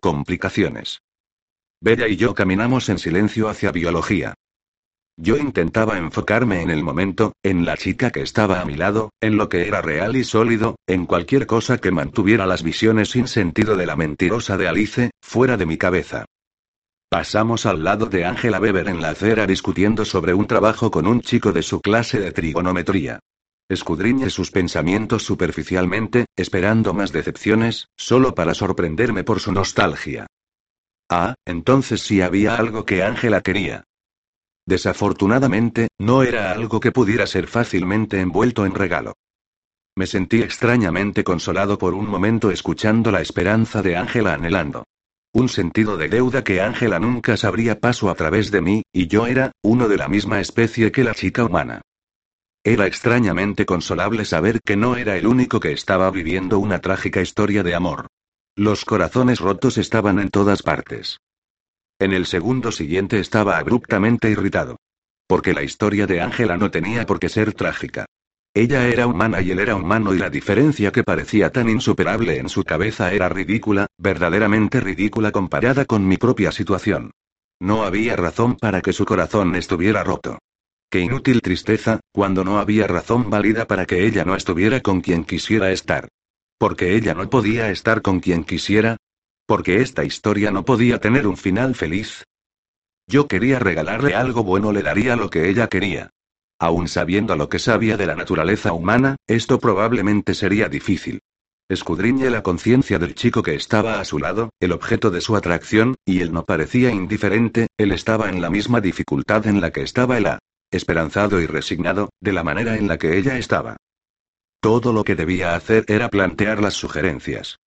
Complicaciones. Bella y yo caminamos en silencio hacia biología. Yo intentaba enfocarme en el momento, en la chica que estaba a mi lado, en lo que era real y sólido, en cualquier cosa que mantuviera las visiones sin sentido de la mentirosa de Alice, fuera de mi cabeza. Pasamos al lado de Angela Weber en la acera discutiendo sobre un trabajo con un chico de su clase de trigonometría. Escudriñé sus pensamientos superficialmente, esperando más decepciones, solo para sorprenderme por su nostalgia. Ah, entonces sí había algo que Ángela quería. Desafortunadamente, no era algo que pudiera ser fácilmente envuelto en regalo. Me sentí extrañamente consolado por un momento escuchando la esperanza de Ángela anhelando. Un sentido de deuda que Ángela nunca sabría paso a través de mí, y yo era, uno de la misma especie que la chica humana. Era extrañamente consolable saber que no era el único que estaba viviendo una trágica historia de amor. Los corazones rotos estaban en todas partes. En el segundo siguiente estaba abruptamente irritado. Porque la historia de Ángela no tenía por qué ser trágica. Ella era humana y él era humano y la diferencia que parecía tan insuperable en su cabeza era ridícula, verdaderamente ridícula comparada con mi propia situación. No había razón para que su corazón estuviera roto. Qué inútil tristeza, cuando no había razón válida para que ella no estuviera con quien quisiera estar. Porque ella no podía estar con quien quisiera, porque esta historia no podía tener un final feliz. Yo quería regalarle algo bueno, le daría lo que ella quería. Aun sabiendo lo que sabía de la naturaleza humana, esto probablemente sería difícil. Escudriñe la conciencia del chico que estaba a su lado, el objeto de su atracción, y él no parecía indiferente, él estaba en la misma dificultad en la que estaba él, esperanzado y resignado, de la manera en la que ella estaba. Todo lo que debía hacer era plantear las sugerencias.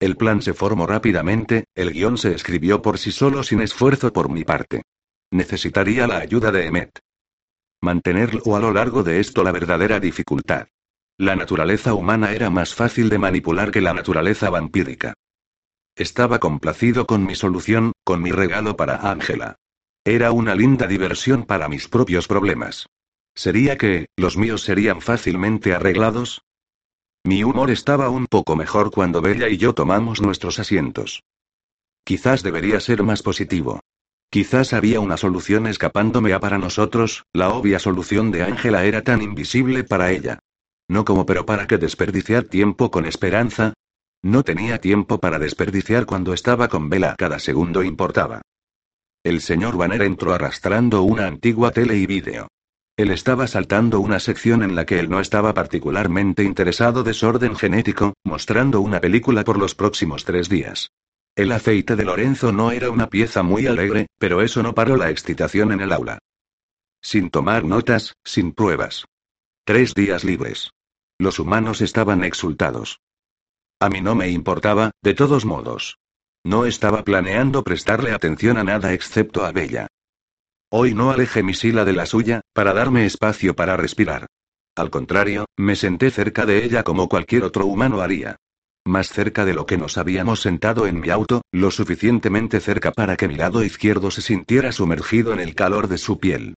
El plan se formó rápidamente, el guion se escribió por sí solo sin esfuerzo por mi parte. Necesitaría la ayuda de Emmet. Mantenerlo a lo largo de esto la verdadera dificultad. La naturaleza humana era más fácil de manipular que la naturaleza vampírica. Estaba complacido con mi solución, con mi regalo para Ángela. Era una linda diversión para mis propios problemas. ¿Sería que, los míos serían fácilmente arreglados? Mi humor estaba un poco mejor cuando Bella y yo tomamos nuestros asientos. Quizás debería ser más positivo. Quizás había una solución escapándome a para nosotros, la obvia solución de Ángela era tan invisible para ella. No como pero para qué desperdiciar tiempo con esperanza. No tenía tiempo para desperdiciar cuando estaba con Bella, cada segundo importaba. El señor Banner entró arrastrando una antigua tele y vídeo. Él estaba saltando una sección en la que él no estaba particularmente interesado desorden genético, mostrando una película por los próximos tres días. El aceite de Lorenzo no era una pieza muy alegre, pero eso no paró la excitación en el aula. Sin tomar notas, sin pruebas. Tres días libres. Los humanos estaban exultados. A mí no me importaba, de todos modos. No estaba planeando prestarle atención a nada excepto a Bella. Hoy no alejé mi sila de la suya, para darme espacio para respirar. Al contrario, me senté cerca de ella como cualquier otro humano haría. Más cerca de lo que nos habíamos sentado en mi auto, lo suficientemente cerca para que mi lado izquierdo se sintiera sumergido en el calor de su piel.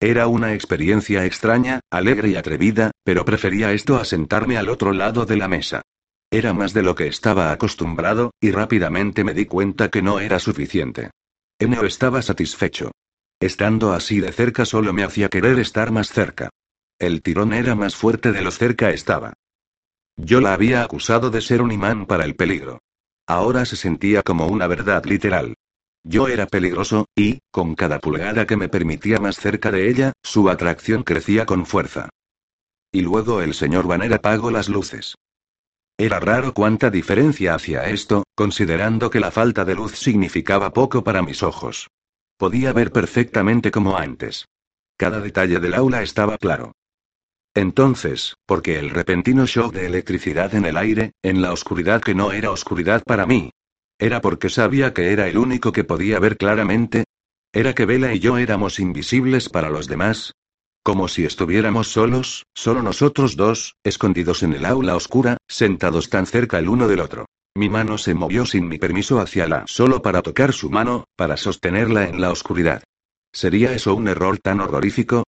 Era una experiencia extraña, alegre y atrevida, pero prefería esto a sentarme al otro lado de la mesa. Era más de lo que estaba acostumbrado, y rápidamente me di cuenta que no era suficiente. Eneo estaba satisfecho. Estando así de cerca solo me hacía querer estar más cerca. El tirón era más fuerte de lo cerca estaba. Yo la había acusado de ser un imán para el peligro. Ahora se sentía como una verdad literal. Yo era peligroso, y, con cada pulgada que me permitía más cerca de ella, su atracción crecía con fuerza. Y luego el señor Banner apagó las luces. Era raro cuánta diferencia hacía esto, considerando que la falta de luz significaba poco para mis ojos. Podía ver perfectamente como antes. Cada detalle del aula estaba claro. Entonces, porque el repentino shock de electricidad en el aire, en la oscuridad que no era oscuridad para mí. Era porque sabía que era el único que podía ver claramente. Era que Vela y yo éramos invisibles para los demás. Como si estuviéramos solos, solo nosotros dos, escondidos en el aula oscura, sentados tan cerca el uno del otro. Mi mano se movió sin mi permiso hacia la, solo para tocar su mano, para sostenerla en la oscuridad. ¿Sería eso un error tan horrorífico?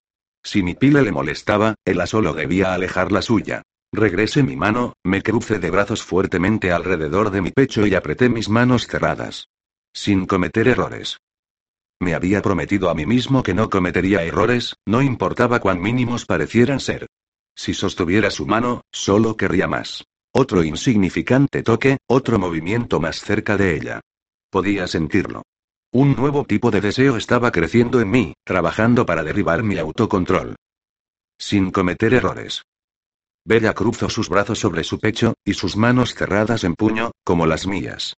Si mi pila le molestaba, él solo debía alejar la suya. Regresé mi mano, me crucé de brazos fuertemente alrededor de mi pecho y apreté mis manos cerradas. Sin cometer errores. Me había prometido a mí mismo que no cometería errores, no importaba cuán mínimos parecieran ser. Si sostuviera su mano, solo querría más. Otro insignificante toque, otro movimiento más cerca de ella. Podía sentirlo. Un nuevo tipo de deseo estaba creciendo en mí, trabajando para derribar mi autocontrol. Sin cometer errores. Bella cruzó sus brazos sobre su pecho, y sus manos cerradas en puño, como las mías.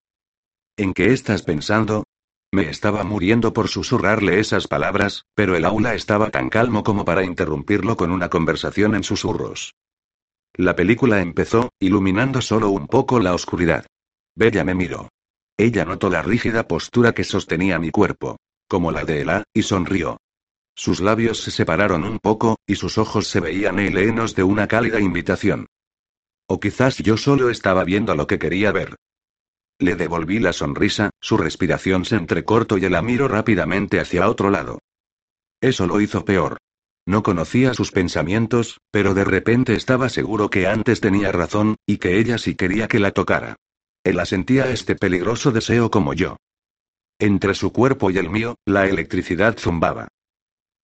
¿En qué estás pensando? Me estaba muriendo por susurrarle esas palabras, pero el aula estaba tan calmo como para interrumpirlo con una conversación en susurros. La película empezó, iluminando solo un poco la oscuridad. Bella me miró. Ella notó la rígida postura que sostenía mi cuerpo, como la de Ela, y sonrió. Sus labios se separaron un poco, y sus ojos se veían helenos de una cálida invitación. O quizás yo solo estaba viendo lo que quería ver. Le devolví la sonrisa, su respiración se entrecortó y la miró rápidamente hacia otro lado. Eso lo hizo peor. No conocía sus pensamientos, pero de repente estaba seguro que antes tenía razón, y que ella sí quería que la tocara. Él sentía este peligroso deseo como yo. Entre su cuerpo y el mío, la electricidad zumbaba.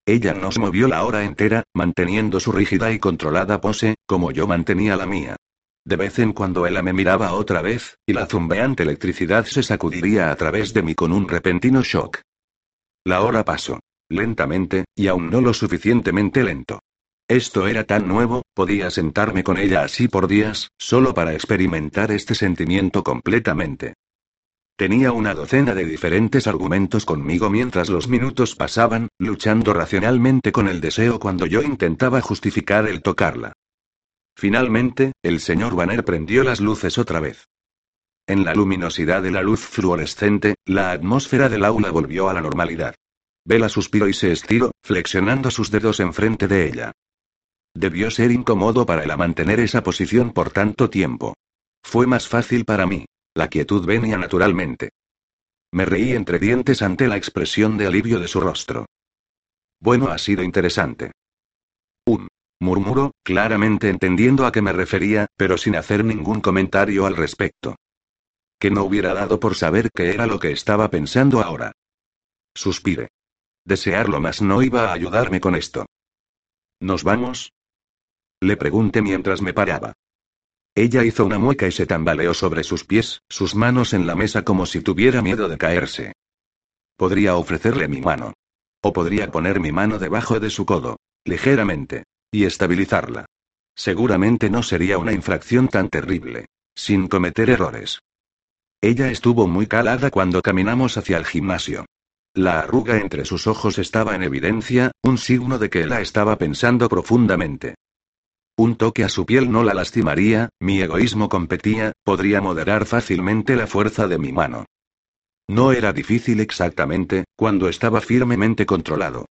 Ella nos movió la hora entera, manteniendo su rígida y controlada pose, como yo mantenía la mía. De vez en cuando ella me miraba otra vez, y la zumbeante electricidad se sacudiría a través de mí con un repentino shock. La hora pasó. Lentamente, y aún no lo suficientemente lento. Esto era tan nuevo, podía sentarme con ella así por días, solo para experimentar este sentimiento completamente. Tenía una docena de diferentes argumentos conmigo mientras los minutos pasaban, luchando racionalmente con el deseo cuando yo intentaba justificar el tocarla. Finalmente, el señor Banner prendió las luces otra vez. En la luminosidad de la luz fluorescente, la atmósfera del aula volvió a la normalidad. Vela suspiró y se estiró, flexionando sus dedos enfrente de ella. Debió ser incómodo para él mantener esa posición por tanto tiempo. Fue más fácil para mí. La quietud venía naturalmente. Me reí entre dientes ante la expresión de alivio de su rostro. Bueno, ha sido interesante. Murmuró, claramente entendiendo a qué me refería, pero sin hacer ningún comentario al respecto. Que no hubiera dado por saber qué era lo que estaba pensando ahora. Suspire. Desearlo más no iba a ayudarme con esto. ¿Nos vamos? Le pregunté mientras me paraba. Ella hizo una mueca y se tambaleó sobre sus pies, sus manos en la mesa como si tuviera miedo de caerse. Podría ofrecerle mi mano. O podría poner mi mano debajo de su codo, ligeramente, y estabilizarla. Seguramente no sería una infracción tan terrible, sin cometer errores. Ella estuvo muy calada cuando caminamos hacia el gimnasio. La arruga entre sus ojos estaba en evidencia, un signo de que la estaba pensando profundamente. Un toque a su piel no la lastimaría, mi egoísmo competía, podría moderar fácilmente la fuerza de mi mano. No era difícil exactamente, cuando estaba firmemente controlado.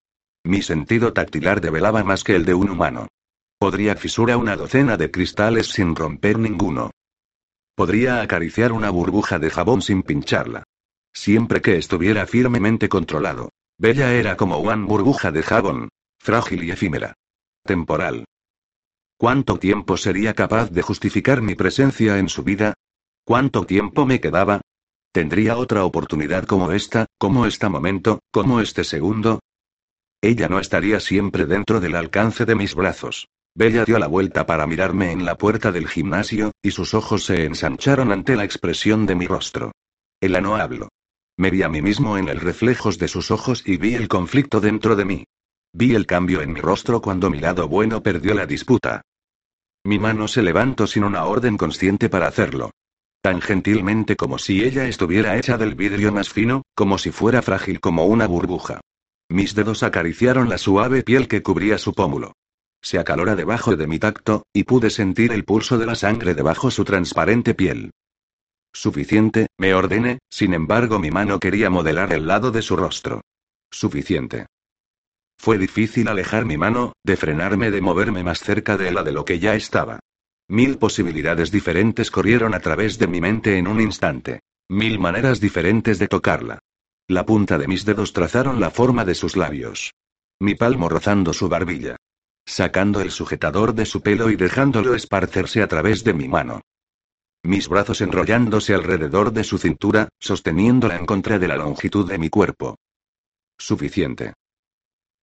Mi sentido tactilar develaba más que el de un humano. Podría fisurar una docena de cristales sin romper ninguno. Podría acariciar una burbuja de jabón sin pincharla. Siempre que estuviera firmemente controlado. Bella era como una burbuja de jabón. Frágil y efímera. Temporal. ¿Cuánto tiempo sería capaz de justificar mi presencia en su vida? ¿Cuánto tiempo me quedaba? ¿Tendría otra oportunidad como esta, como este momento, como este segundo? Ella no estaría siempre dentro del alcance de mis brazos. Bella dio la vuelta para mirarme en la puerta del gimnasio, y sus ojos se ensancharon ante la expresión de mi rostro. Ella no habló. Me vi a mí mismo en el reflejos de sus ojos y vi el conflicto dentro de mí. Vi el cambio en mi rostro cuando mi lado bueno perdió la disputa. Mi mano se levantó sin una orden consciente para hacerlo. Tan gentilmente como si ella estuviera hecha del vidrio más fino, como si fuera frágil como una burbuja. Mis dedos acariciaron la suave piel que cubría su pómulo. Se acalora debajo de mi tacto, y pude sentir el pulso de la sangre debajo su transparente piel. Suficiente, me ordené, sin embargo mi mano quería modelar el lado de su rostro. Suficiente. Fue difícil alejar mi mano, de frenarme de moverme más cerca de la de lo que ya estaba. Mil posibilidades diferentes corrieron a través de mi mente en un instante. Mil maneras diferentes de tocarla. La punta de mis dedos trazaron la forma de sus labios. Mi palmo rozando su barbilla. Sacando el sujetador de su pelo y dejándolo esparcerse a través de mi mano. Mis brazos enrollándose alrededor de su cintura, sosteniéndola en contra de la longitud de mi cuerpo. Suficiente.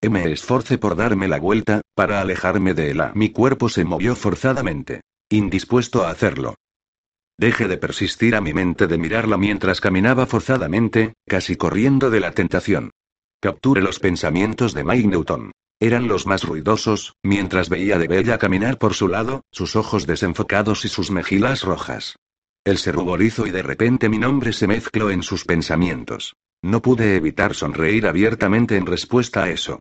Me esforcé por darme la vuelta, para alejarme de él. Mi cuerpo se movió forzadamente. Indispuesto a hacerlo. Deje de persistir a mi mente de mirarla mientras caminaba forzadamente, casi corriendo de la tentación. Capture los pensamientos de Mike Newton. Eran los más ruidosos, mientras veía de Bella caminar por su lado, sus ojos desenfocados y sus mejillas rojas. Él se ruborizó y de repente mi nombre se mezcló en sus pensamientos. No pude evitar sonreír abiertamente en respuesta a eso.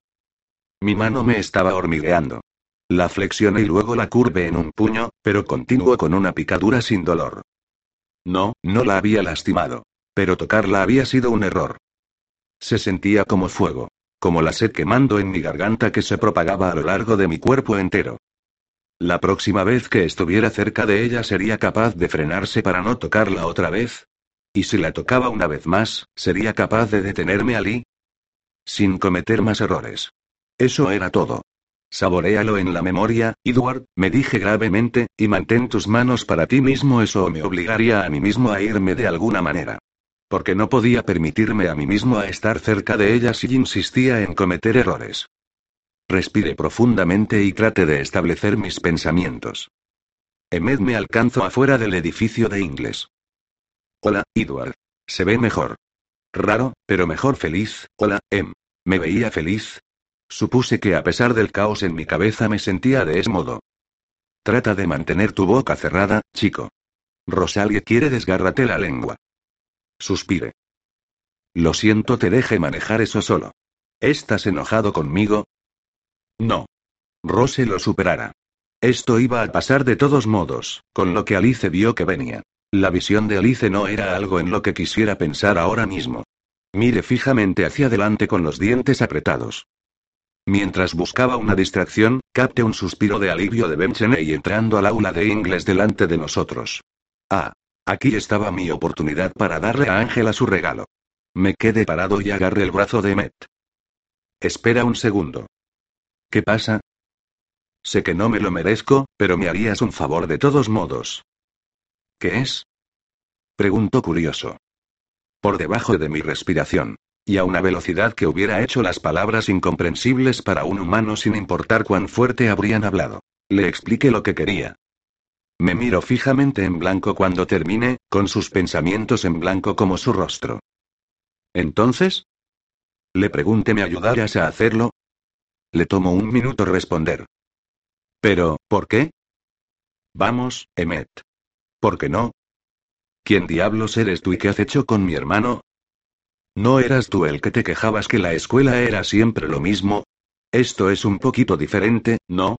Mi mano me estaba hormigueando. La flexioné y luego la curve en un puño, pero continuó con una picadura sin dolor. No, no la había lastimado. Pero tocarla había sido un error. Se sentía como fuego. Como la sed quemando en mi garganta que se propagaba a lo largo de mi cuerpo entero. La próxima vez que estuviera cerca de ella sería capaz de frenarse para no tocarla otra vez, y si la tocaba una vez más, ¿sería capaz de detenerme allí? Sin cometer más errores. Eso era todo. Saboréalo en la memoria, Edward, me dije gravemente, y mantén tus manos para ti mismo, eso me obligaría a mí mismo a irme de alguna manera. Porque no podía permitirme a mí mismo a estar cerca de ella si insistía en cometer errores. Respire profundamente y trate de establecer mis pensamientos. Emed me alcanzó afuera del edificio de inglés. Hola, Edward. Se ve mejor. Raro, pero mejor feliz. Hola, Em. ¿Me veía feliz? Supuse que a pesar del caos en mi cabeza me sentía de ese modo. Trata de mantener tu boca cerrada, chico. Rosalie quiere desgárrate la lengua. Suspire. Lo siento, te deje manejar eso solo. ¿Estás enojado conmigo? No. Rose lo superara. Esto iba a pasar de todos modos, con lo que Alice vio que venía. La visión de Alice no era algo en lo que quisiera pensar ahora mismo. Mire fijamente hacia adelante con los dientes apretados. Mientras buscaba una distracción, capté un suspiro de alivio de Bencheney entrando al aula de inglés delante de nosotros. Ah. Aquí estaba mi oportunidad para darle a Ángela su regalo. Me quedé parado y agarré el brazo de Met. Espera un segundo. ¿Qué pasa? Sé que no me lo merezco, pero me harías un favor de todos modos. ¿Qué es? Preguntó curioso. Por debajo de mi respiración. Y a una velocidad que hubiera hecho las palabras incomprensibles para un humano sin importar cuán fuerte habrían hablado. Le expliqué lo que quería. Me miro fijamente en blanco cuando termine, con sus pensamientos en blanco como su rostro. ¿Entonces? Le pregunté, ¿me ayudarías a hacerlo? Le tomó un minuto responder. Pero, ¿por qué? Vamos, Emmet. ¿Por qué no? ¿Quién diablos eres tú y qué has hecho con mi hermano? ¿No eras tú el que te quejabas que la escuela era siempre lo mismo? Esto es un poquito diferente, ¿no?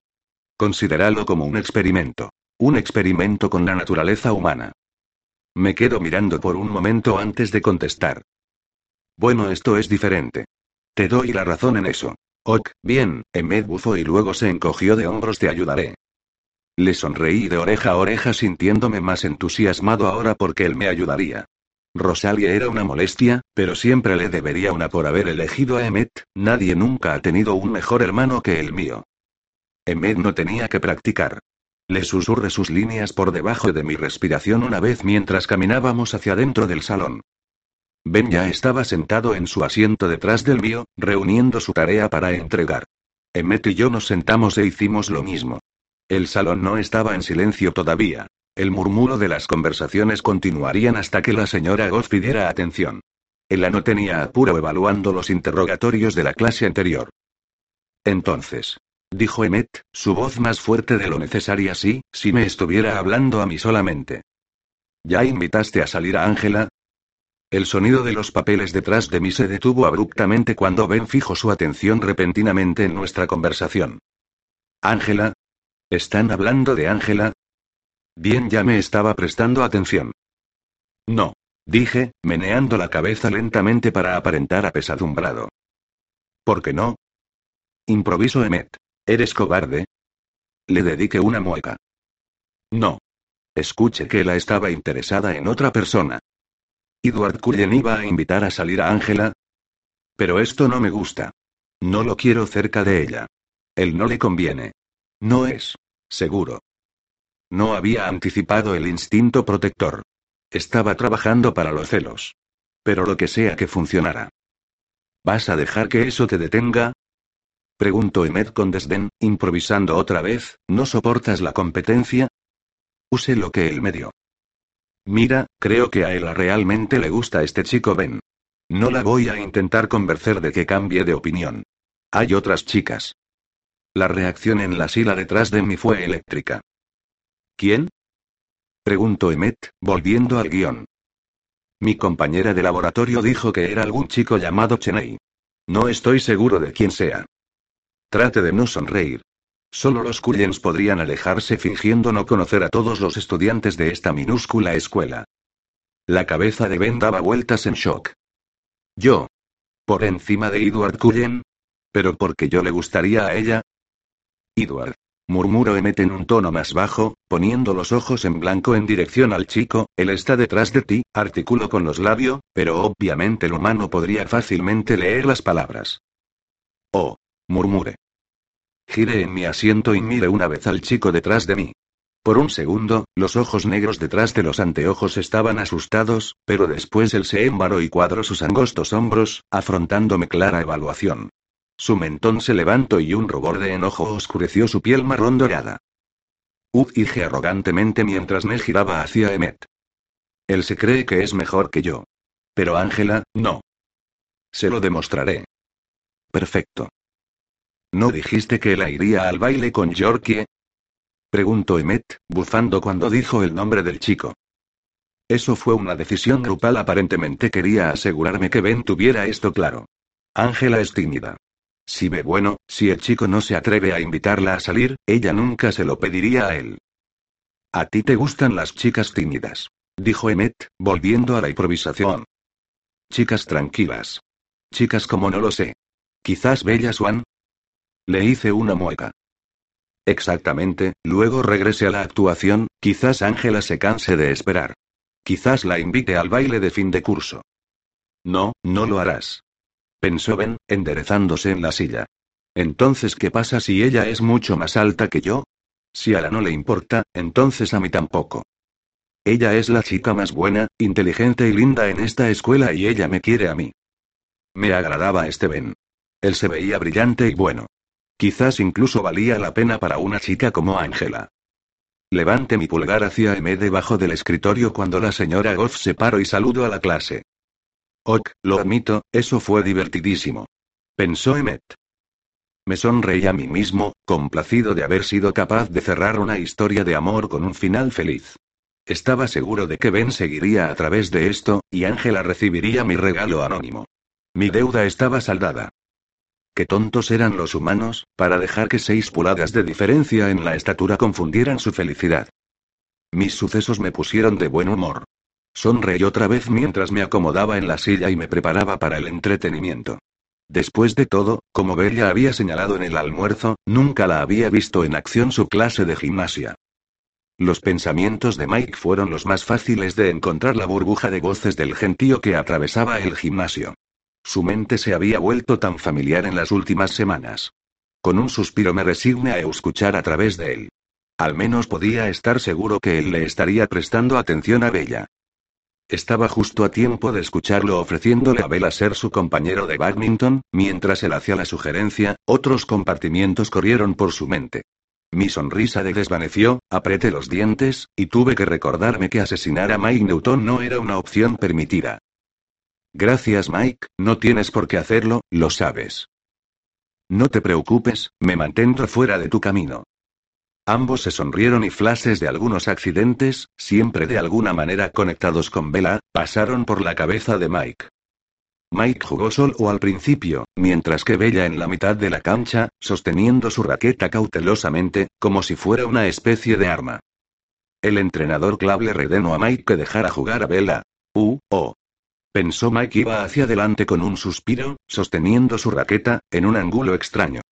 Considéralo como un experimento. Un experimento con la naturaleza humana. Me quedo mirando por un momento antes de contestar. Bueno, esto es diferente. Te doy la razón en eso. Ok, bien, Emmet bufó y luego se encogió de hombros, te ayudaré. Le sonreí de oreja a oreja sintiéndome más entusiasmado ahora porque él me ayudaría. Rosalie era una molestia, pero siempre le debería una por haber elegido a Emmet, nadie nunca ha tenido un mejor hermano que el mío. Emmet no tenía que practicar. Le susurré sus líneas por debajo de mi respiración una vez mientras caminábamos hacia dentro del salón. Ben ya estaba sentado en su asiento detrás del mío, reuniendo su tarea para entregar. Emmet y yo nos sentamos e hicimos lo mismo. El salón no estaba en silencio todavía. El murmuro de las conversaciones continuarían hasta que la señora Goff pidiera atención. Ella no tenía apuro evaluando los interrogatorios de la clase anterior. Entonces, dijo Emmet, su voz más fuerte de lo necesaria sí, si me estuviera hablando a mí solamente. ¿Ya invitaste a salir a Ángela? El sonido de los papeles detrás de mí se detuvo abruptamente cuando Ben fijó su atención repentinamente en nuestra conversación. ¿Ángela? ¿Están hablando de Ángela? Bien, ya me estaba prestando atención. No. Dije, meneando la cabeza lentamente para aparentar apesadumbrado. ¿Por qué no? Improviso Emmet. ¿Eres cobarde? Le dediqué una mueca. No. Escuche que la estaba interesada en otra persona. ¿Edward Cullen iba a invitar a salir a Ángela? Pero esto no me gusta. No lo quiero cerca de ella. Él no le conviene. No es. Seguro. No había anticipado el instinto protector. Estaba trabajando para los celos. Pero lo que sea que funcionara. ¿Vas a dejar que eso te detenga? Preguntó Emmet con desdén, improvisando otra vez, ¿no soportas la competencia? Use lo que él me dio. Mira, creo que a él realmente le gusta este chico Ben. No la voy a intentar convencer de que cambie de opinión. Hay otras chicas. La reacción en la sila detrás de mí fue eléctrica. ¿Quién? Preguntó Emmet, volviendo al guion. Mi compañera de laboratorio dijo que era algún chico llamado Cheney. No estoy seguro de quién sea. Trate de no sonreír. Solo los Cullens podrían alejarse fingiendo no conocer a todos los estudiantes de esta minúscula escuela. La cabeza de Ben daba vueltas en shock. Yo. ¿Por encima de Edward Cullen? ¿Pero porque yo le gustaría a ella? Edward. Murmuró Emmet en un tono más bajo, poniendo los ojos en blanco en dirección al chico, él está detrás de ti, articuló con los labios, pero obviamente el humano podría fácilmente leer las palabras. Oh. Murmuré. Giré en mi asiento y miré una vez al chico detrás de mí. Por un segundo, los ojos negros detrás de los anteojos estaban asustados, pero después él se embaró y cuadró sus angostos hombros, afrontándome clara evaluación. Su mentón se levantó y un rubor de enojo oscureció su piel marrón dorada. Uf, dije arrogantemente mientras me giraba hacia Emmet. Él se cree que es mejor que yo. Pero Ángela, no. Se lo demostraré. Perfecto. ¿No dijiste que la iría al baile con Yorkie? Preguntó Emmet, bufando cuando dijo el nombre del chico. Eso fue una decisión grupal. Aparentemente quería asegurarme que Ben tuviera esto claro. Ángela es tímida. Si ve bueno, si el chico no se atreve a invitarla a salir, ella nunca se lo pediría a él. A ti te gustan las chicas tímidas, dijo Emmet, volviendo a la improvisación. Chicas tranquilas. Chicas como no lo sé. Quizás Bella Swan, le hice una mueca. Exactamente, luego regrese a la actuación, quizás Ángela se canse de esperar. Quizás la invite al baile de fin de curso. No, no lo harás. Pensó Ben, enderezándose en la silla. Entonces, ¿qué pasa si ella es mucho más alta que yo? Si a la no le importa, entonces a mí tampoco. Ella es la chica más buena, inteligente y linda en esta escuela y ella me quiere a mí. Me agradaba este Ben. Él se veía brillante y bueno. Quizás incluso valía la pena para una chica como Ángela. Levante mi pulgar hacia M debajo del escritorio cuando la señora Goff se paró y saludó a la clase. Ok, lo admito, eso fue divertidísimo. Pensó Emmet. Me sonreí a mí mismo, complacido de haber sido capaz de cerrar una historia de amor con un final feliz. Estaba seguro de que Ben seguiría a través de esto, y Ángela recibiría mi regalo anónimo. Mi deuda estaba saldada. Qué tontos eran los humanos, para dejar que seis pulgadas de diferencia en la estatura confundieran su felicidad. Mis sucesos me pusieron de buen humor. Sonreí otra vez mientras me acomodaba en la silla y me preparaba para el entretenimiento. Después de todo, como Bella había señalado en el almuerzo, nunca la había visto en acción su clase de gimnasia. Los pensamientos de Mike fueron los más fáciles de encontrar la burbuja de voces del gentío que atravesaba el gimnasio. Su mente se había vuelto tan familiar en las últimas semanas. Con un suspiro me resigné a escuchar a través de él. Al menos podía estar seguro que él le estaría prestando atención a Bella. Estaba justo a tiempo de escucharlo ofreciéndole a Bella ser su compañero de badminton, mientras él hacía la sugerencia, otros compartimientos corrieron por su mente. Mi sonrisa de desvaneció, apreté los dientes, y tuve que recordarme que asesinar a Mike Newton no era una opción permitida. Gracias Mike, no tienes por qué hacerlo, lo sabes. No te preocupes, me mantendré fuera de tu camino. Ambos se sonrieron y flashes de algunos accidentes, siempre de alguna manera conectados con Bella, pasaron por la cabeza de Mike. Mike jugó solo al principio, mientras que Bella en la mitad de la cancha, sosteniendo su raqueta cautelosamente, como si fuera una especie de arma. El entrenador Clave le redenó a Mike que dejara jugar a Bella. Uh, oh. Pensó Mike iba hacia adelante con un suspiro, sosteniendo su raqueta, en un ángulo extraño.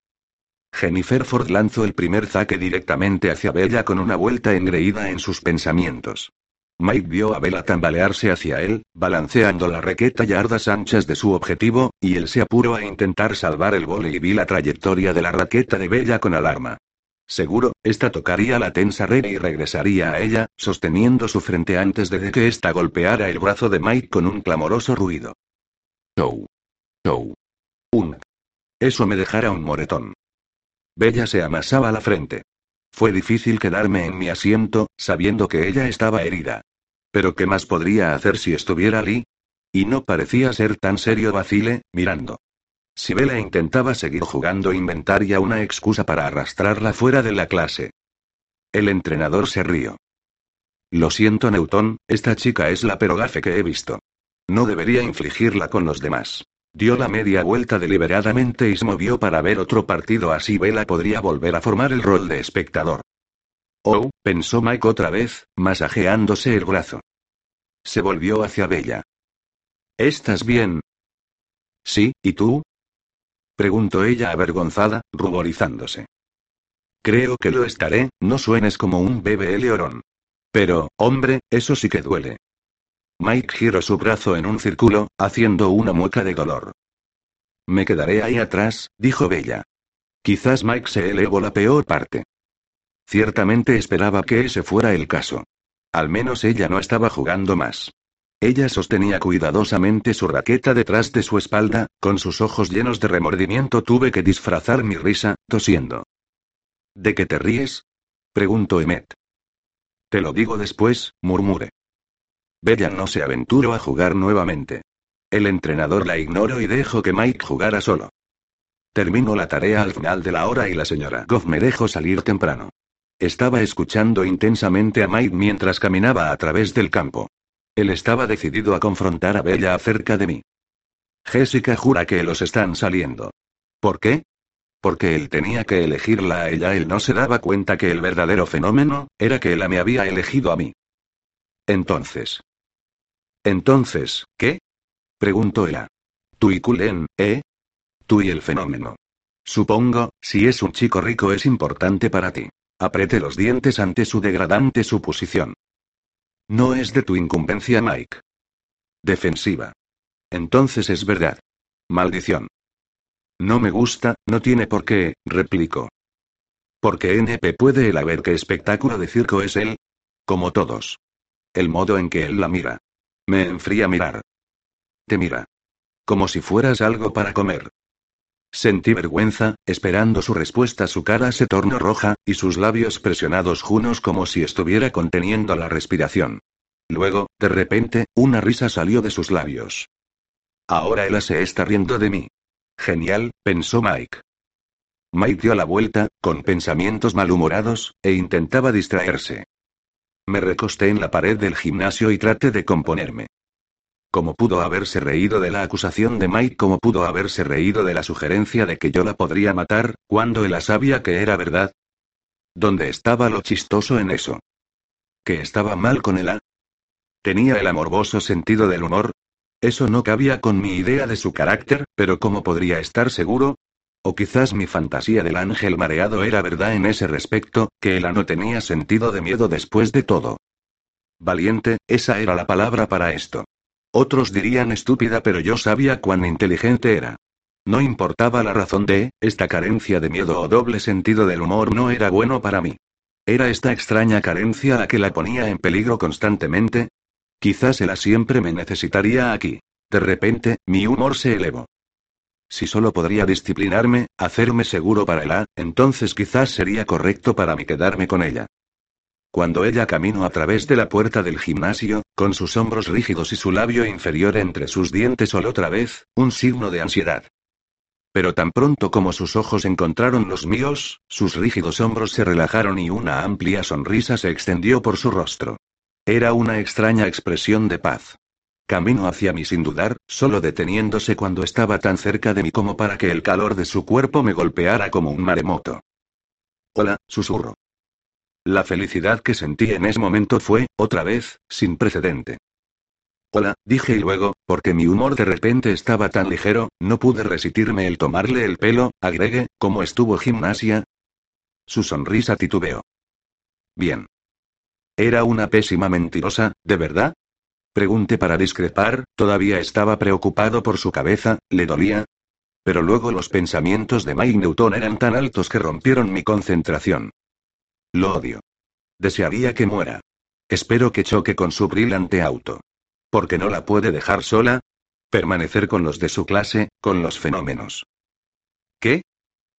Jennifer Ford lanzó el primer zaque directamente hacia Bella con una vuelta engreída en sus pensamientos. Mike vio a Bella tambalearse hacia él, balanceando la raqueta yardas anchas de su objetivo, y él se apuró a intentar salvar el vole y vi la trayectoria de la raqueta de Bella con alarma. Seguro, esta tocaría la tensa red y regresaría a ella, sosteniendo su frente antes de que ésta golpeara el brazo de Mike con un clamoroso ruido. Show. Show. Un. Eso me dejara un moretón. Bella se amasaba la frente. Fue difícil quedarme en mi asiento, sabiendo que ella estaba herida. Pero ¿qué más podría hacer si estuviera allí? Y no parecía ser tan serio vacile, mirando. Si Bella intentaba seguir jugando inventaría una excusa para arrastrarla fuera de la clase. El entrenador se rió. Lo siento Newton, esta chica es la perogafe que he visto. No debería infligirla con los demás. Dio la media vuelta deliberadamente y se movió para ver otro partido así Bella podría volver a formar el rol de espectador. Oh, pensó Mike otra vez, masajeándose el brazo. Se volvió hacia Bella. ¿Estás bien? Sí, ¿y tú? Preguntó ella avergonzada, ruborizándose. Creo que lo estaré, no suenes como un bebé leorón. Pero, hombre, eso sí que duele. Mike giró su brazo en un círculo, haciendo una mueca de dolor. Me quedaré ahí atrás, dijo Bella. Quizás Mike se elevó la peor parte. Ciertamente esperaba que ese fuera el caso. Al menos ella no estaba jugando más. Ella sostenía cuidadosamente su raqueta detrás de su espalda, con sus ojos llenos de remordimiento tuve que disfrazar mi risa, tosiendo. ¿De qué te ríes? preguntó Emmet. Te lo digo después, murmuré. Bella no se aventuró a jugar nuevamente. El entrenador la ignoró y dejó que Mike jugara solo. Terminó la tarea al final de la hora y la señora Goff me dejó salir temprano. Estaba escuchando intensamente a Mike mientras caminaba a través del campo. Él estaba decidido a confrontar a Bella acerca de mí. Jessica jura que los están saliendo. ¿Por qué? Porque él tenía que elegirla a ella. Él no se daba cuenta que el verdadero fenómeno, era que él me había elegido a mí. Entonces. Entonces, ¿qué? Preguntó ella. Tú y Kulen, ¿eh? Tú y el fenómeno. Supongo, si es un chico rico es importante para ti. Apriete los dientes ante su degradante suposición. No es de tu incumbencia, Mike. Defensiva. Entonces es verdad. Maldición. No me gusta, no tiene por qué, replicó. Porque NP puede el haber qué espectáculo de circo es él. Como todos. El modo en que él la mira. Me enfría mirar. Te mira. Como si fueras algo para comer. Sentí vergüenza, esperando su respuesta. Su cara se tornó roja, y sus labios presionados junos como si estuviera conteniendo la respiración. Luego, de repente, una risa salió de sus labios. Ahora ella se está riendo de mí. Genial, pensó Mike. Mike dio la vuelta, con pensamientos malhumorados, e intentaba distraerse. Me recosté en la pared del gimnasio y traté de componerme. ¿Cómo pudo haberse reído de la acusación de Mike? ¿Cómo pudo haberse reído de la sugerencia de que yo la podría matar, cuando él sabía que era verdad? ¿Dónde estaba lo chistoso en eso? ¿Que estaba mal con él? ¿Tenía el amorboso sentido del humor? Eso no cabía con mi idea de su carácter, pero ¿cómo podría estar seguro? O quizás mi fantasía del ángel mareado era verdad en ese respecto, que él no tenía sentido de miedo después de todo. Valiente, esa era la palabra para esto. Otros dirían estúpida, pero yo sabía cuán inteligente era. No importaba la razón de, esta carencia de miedo o doble sentido del humor no era bueno para mí. Era esta extraña carencia la que la ponía en peligro constantemente. Quizás él siempre me necesitaría aquí. De repente, mi humor se elevó. Si solo podría disciplinarme, hacerme seguro para él, entonces quizás sería correcto para mí quedarme con ella. Cuando ella caminó a través de la puerta del gimnasio, con sus hombros rígidos y su labio inferior entre sus dientes oló otra vez, un signo de ansiedad. Pero tan pronto como sus ojos encontraron los míos, sus rígidos hombros se relajaron y una amplia sonrisa se extendió por su rostro. Era una extraña expresión de paz. Camino hacia mí sin dudar, solo deteniéndose cuando estaba tan cerca de mí como para que el calor de su cuerpo me golpeara como un maremoto. Hola, susurro. La felicidad que sentí en ese momento fue, otra vez, sin precedente. Hola, dije y luego, porque mi humor de repente estaba tan ligero, no pude resistirme el tomarle el pelo, agregué, ¿cómo estuvo gimnasia? Su sonrisa titubeó. Bien. ¿Era una pésima mentirosa, de verdad? Pregunté para discrepar, todavía estaba preocupado por su cabeza, ¿le dolía? Pero luego los pensamientos de Mike Newton eran tan altos que rompieron mi concentración. Lo odio. Desearía que muera. Espero que choque con su brillante auto. Porque no la puede dejar sola? Permanecer con los de su clase, con los fenómenos. ¿Qué?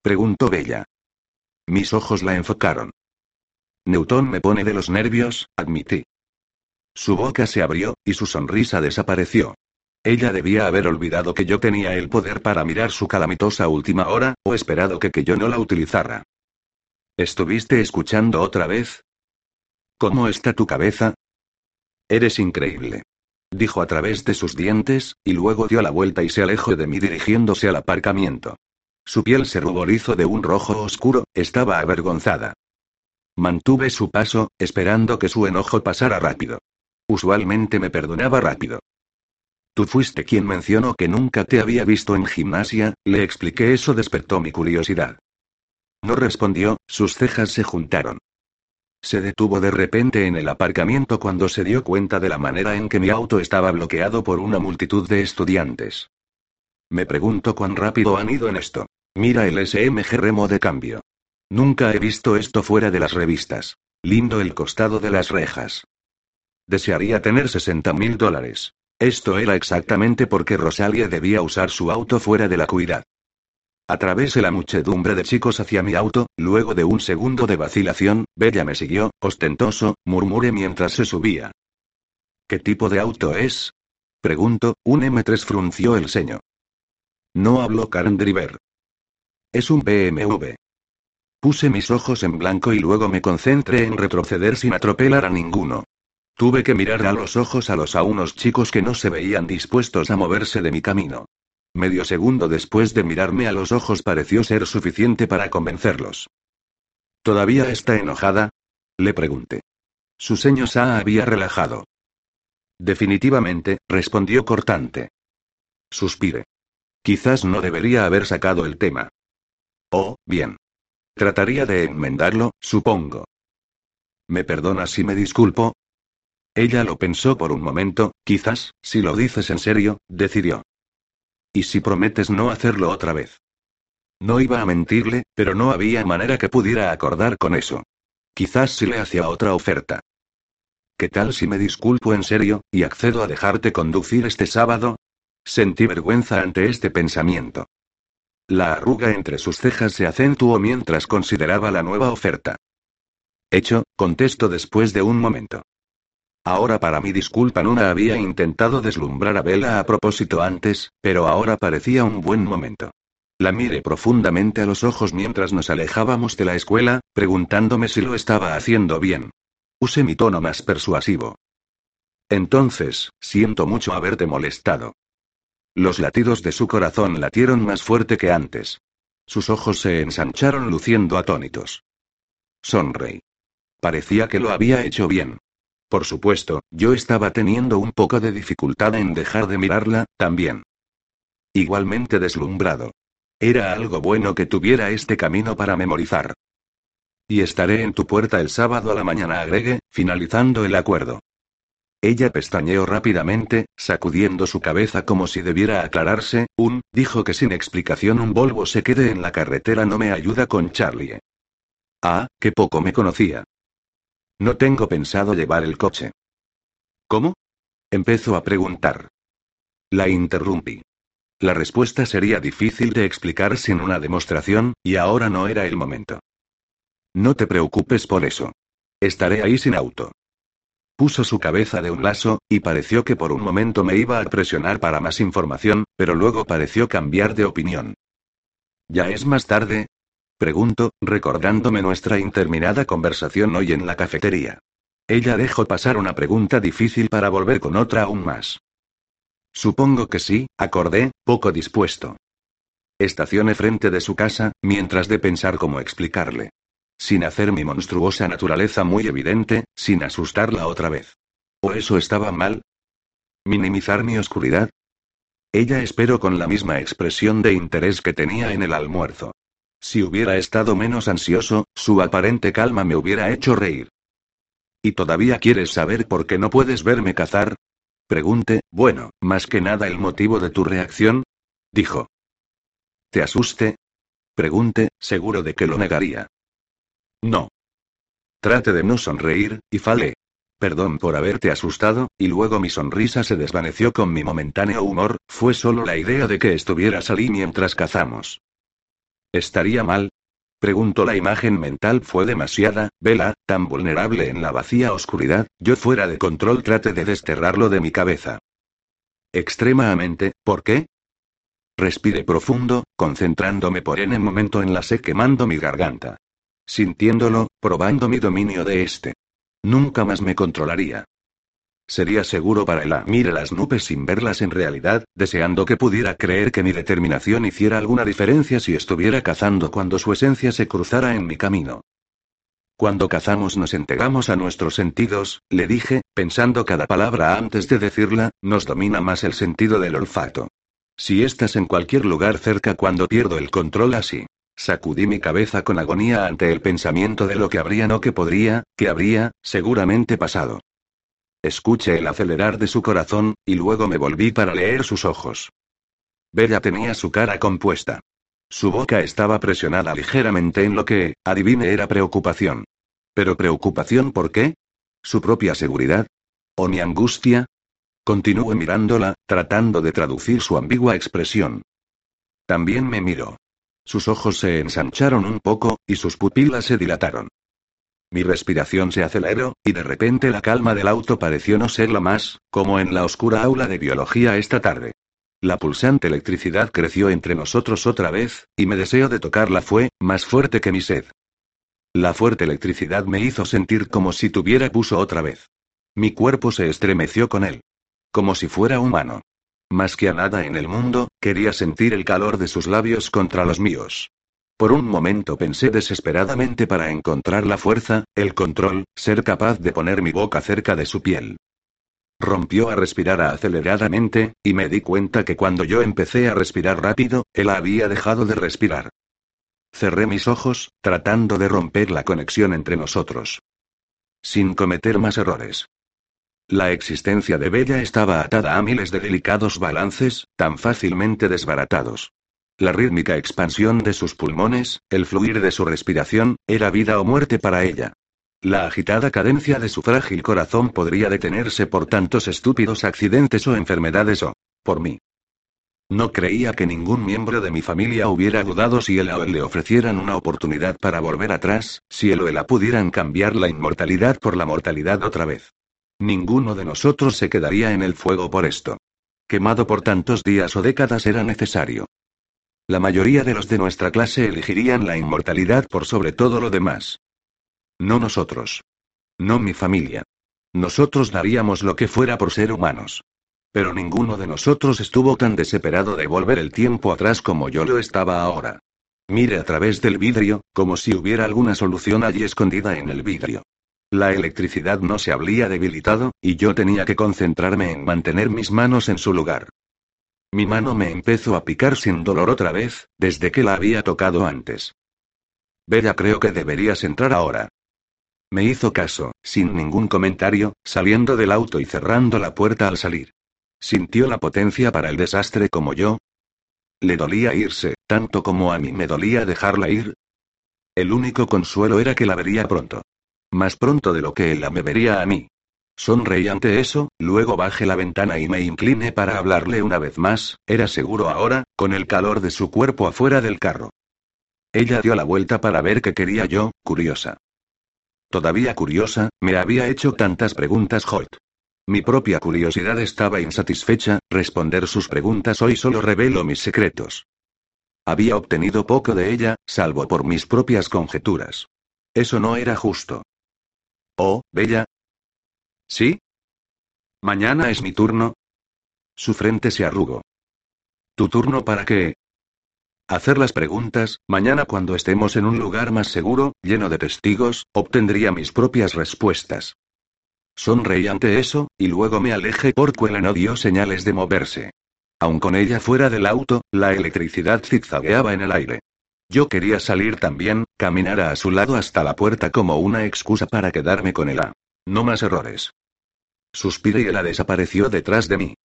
preguntó Bella. Mis ojos la enfocaron. Newton me pone de los nervios, admití. Su boca se abrió, y su sonrisa desapareció. Ella debía haber olvidado que yo tenía el poder para mirar su calamitosa última hora, o esperado que, que yo no la utilizara. ¿Estuviste escuchando otra vez? ¿Cómo está tu cabeza? Eres increíble. Dijo a través de sus dientes, y luego dio la vuelta y se alejó de mí dirigiéndose al aparcamiento. Su piel se ruborizó de un rojo oscuro, estaba avergonzada. Mantuve su paso, esperando que su enojo pasara rápido. Usualmente me perdonaba rápido. Tú fuiste quien mencionó que nunca te había visto en gimnasia, le expliqué eso despertó mi curiosidad. No respondió, sus cejas se juntaron. Se detuvo de repente en el aparcamiento cuando se dio cuenta de la manera en que mi auto estaba bloqueado por una multitud de estudiantes. Me pregunto cuán rápido han ido en esto. Mira el SMG remo de cambio. Nunca he visto esto fuera de las revistas. Lindo el costado de las rejas. Desearía tener 60 mil dólares. Esto era exactamente porque Rosalie debía usar su auto fuera de la cuidad. Atravesé la muchedumbre de chicos hacia mi auto, luego de un segundo de vacilación, Bella me siguió, ostentoso, murmuré mientras se subía. ¿Qué tipo de auto es? Pregunto, un M3 frunció el ceño. No habló Karen Driver. Es un BMW. Puse mis ojos en blanco y luego me concentré en retroceder sin atropelar a ninguno. Tuve que mirar a los ojos a los a unos chicos que no se veían dispuestos a moverse de mi camino. Medio segundo después de mirarme a los ojos pareció ser suficiente para convencerlos. ¿Todavía está enojada? Le pregunté. Su ceño se había relajado. Definitivamente, respondió cortante. Suspire. Quizás no debería haber sacado el tema. Oh, bien. Trataría de enmendarlo, supongo. ¿Me perdona si me disculpo? Ella lo pensó por un momento, quizás, si lo dices en serio, decidió. ¿Y si prometes no hacerlo otra vez? No iba a mentirle, pero no había manera que pudiera acordar con eso. Quizás si le hacía otra oferta. ¿Qué tal si me disculpo en serio, y accedo a dejarte conducir este sábado? Sentí vergüenza ante este pensamiento. La arruga entre sus cejas se acentuó mientras consideraba la nueva oferta. Hecho, contestó después de un momento. Ahora para mi disculpa Nuna había intentado deslumbrar a Bella a propósito antes, pero ahora parecía un buen momento. La miré profundamente a los ojos mientras nos alejábamos de la escuela, preguntándome si lo estaba haciendo bien. Usé mi tono más persuasivo. Entonces, siento mucho haberte molestado. Los latidos de su corazón latieron más fuerte que antes. Sus ojos se ensancharon luciendo atónitos. Sonreí. Parecía que lo había hecho bien. Por supuesto, yo estaba teniendo un poco de dificultad en dejar de mirarla, también. Igualmente deslumbrado. Era algo bueno que tuviera este camino para memorizar. Y estaré en tu puerta el sábado a la mañana, agregué, finalizando el acuerdo. Ella pestañeó rápidamente, sacudiendo su cabeza como si debiera aclararse, un, dijo que sin explicación un Volvo se quede en la carretera no me ayuda con Charlie. Ah, qué poco me conocía. No tengo pensado llevar el coche. ¿Cómo? Empezó a preguntar. La interrumpí. La respuesta sería difícil de explicar sin una demostración, y ahora no era el momento. No te preocupes por eso. Estaré ahí sin auto. Puso su cabeza de un lazo, y pareció que por un momento me iba a presionar para más información, pero luego pareció cambiar de opinión. ¿Ya es más tarde? Pregunto, recordándome nuestra interminada conversación hoy en la cafetería. Ella dejó pasar una pregunta difícil para volver con otra aún más. Supongo que sí, acordé, poco dispuesto. Estacioné frente de su casa, mientras de pensar cómo explicarle. Sin hacer mi monstruosa naturaleza muy evidente, sin asustarla otra vez. ¿O eso estaba mal? ¿Minimizar mi oscuridad? Ella esperó con la misma expresión de interés que tenía en el almuerzo. Si hubiera estado menos ansioso, su aparente calma me hubiera hecho reír. ¿Y todavía quieres saber por qué no puedes verme cazar? Pregunte, bueno, más que nada el motivo de tu reacción. Dijo. ¿Te asuste? Pregunte, seguro de que lo negaría. No. Trate de no sonreír, y fale. Perdón por haberte asustado, y luego mi sonrisa se desvaneció con mi momentáneo humor, fue solo la idea de que estuvieras allí mientras cazamos. ¿Estaría mal? Preguntó la imagen mental fue demasiada, vela, tan vulnerable en la vacía oscuridad, yo fuera de control trate de desterrarlo de mi cabeza. Extremadamente, ¿por qué? Respire profundo, concentrándome por en el momento en la sé quemando mi garganta. Sintiéndolo, probando mi dominio de este. Nunca más me controlaría. Sería seguro para él. Mire las nubes sin verlas en realidad, deseando que pudiera creer que mi determinación hiciera alguna diferencia si estuviera cazando cuando su esencia se cruzara en mi camino. Cuando cazamos nos entregamos a nuestros sentidos, le dije, pensando cada palabra antes de decirla, nos domina más el sentido del olfato. Si estás en cualquier lugar cerca cuando pierdo el control así. Sacudí mi cabeza con agonía ante el pensamiento de lo que habría no que podría, que habría, seguramente pasado. Escuché el acelerar de su corazón, y luego me volví para leer sus ojos. Bella tenía su cara compuesta. Su boca estaba presionada ligeramente en lo que, adivine, era preocupación. ¿Pero preocupación por qué? ¿Su propia seguridad? ¿O mi angustia? Continué mirándola, tratando de traducir su ambigua expresión. También me miró. Sus ojos se ensancharon un poco, y sus pupilas se dilataron. Mi respiración se aceleró, y de repente la calma del auto pareció no ser la más, como en la oscura aula de biología esta tarde. La pulsante electricidad creció entre nosotros otra vez, y mi deseo de tocarla fue, más fuerte que mi sed. La fuerte electricidad me hizo sentir como si tuviera puso otra vez. Mi cuerpo se estremeció con él. Como si fuera humano. Más que a nada en el mundo, quería sentir el calor de sus labios contra los míos. Por un momento pensé desesperadamente para encontrar la fuerza, el control, ser capaz de poner mi boca cerca de su piel. Rompió a respirar aceleradamente, y me di cuenta que cuando yo empecé a respirar rápido, él había dejado de respirar. Cerré mis ojos, tratando de romper la conexión entre nosotros. Sin cometer más errores. La existencia de Bella estaba atada a miles de delicados balances, tan fácilmente desbaratados. La rítmica expansión de sus pulmones, el fluir de su respiración, era vida o muerte para ella. La agitada cadencia de su frágil corazón podría detenerse por tantos estúpidos accidentes o enfermedades o, por mí. No creía que ningún miembro de mi familia hubiera dudado si él o le ofrecieran una oportunidad para volver atrás, si él o pudieran cambiar la inmortalidad por la mortalidad otra vez. Ninguno de nosotros se quedaría en el fuego por esto. Quemado por tantos días o décadas era necesario. La mayoría de los de nuestra clase elegirían la inmortalidad por sobre todo lo demás. No nosotros. No mi familia. Nosotros daríamos lo que fuera por ser humanos. Pero ninguno de nosotros estuvo tan desesperado de volver el tiempo atrás como yo lo estaba ahora. Mire a través del vidrio, como si hubiera alguna solución allí escondida en el vidrio. La electricidad no se habría debilitado, y yo tenía que concentrarme en mantener mis manos en su lugar. Mi mano me empezó a picar sin dolor otra vez, desde que la había tocado antes. Bella, creo que deberías entrar ahora. Me hizo caso, sin ningún comentario, saliendo del auto y cerrando la puerta al salir. ¿Sintió la potencia para el desastre como yo? Le dolía irse, tanto como a mí me dolía dejarla ir. El único consuelo era que la vería pronto. Más pronto de lo que él la me vería a mí. Sonreí ante eso, luego bajé la ventana y me incliné para hablarle una vez más, era seguro ahora, con el calor de su cuerpo afuera del carro. Ella dio la vuelta para ver qué quería yo, curiosa. Todavía curiosa, me había hecho tantas preguntas Hoyt. Mi propia curiosidad estaba insatisfecha, responder sus preguntas hoy solo revelo mis secretos. Había obtenido poco de ella, salvo por mis propias conjeturas. Eso no era justo. Oh, Bella. ¿Sí? ¿Mañana es mi turno? Su frente se arrugó. ¿Tu turno para qué? Hacer las preguntas, mañana cuando estemos en un lugar más seguro, lleno de testigos, obtendría mis propias respuestas. Sonreí ante eso, y luego me alejé porque no dio señales de moverse. Aun con ella fuera del auto, la electricidad zigzagueaba en el aire. Yo quería salir también, caminar a su lado hasta la puerta como una excusa para quedarme con ella. No más errores. Suspiré y ella desapareció detrás de mí.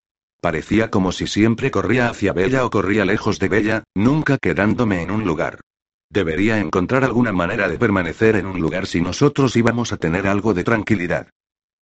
Parecía como si siempre corría hacia Bella o corría lejos de Bella, nunca quedándome en un lugar. Debería encontrar alguna manera de permanecer en un lugar si nosotros íbamos a tener algo de tranquilidad.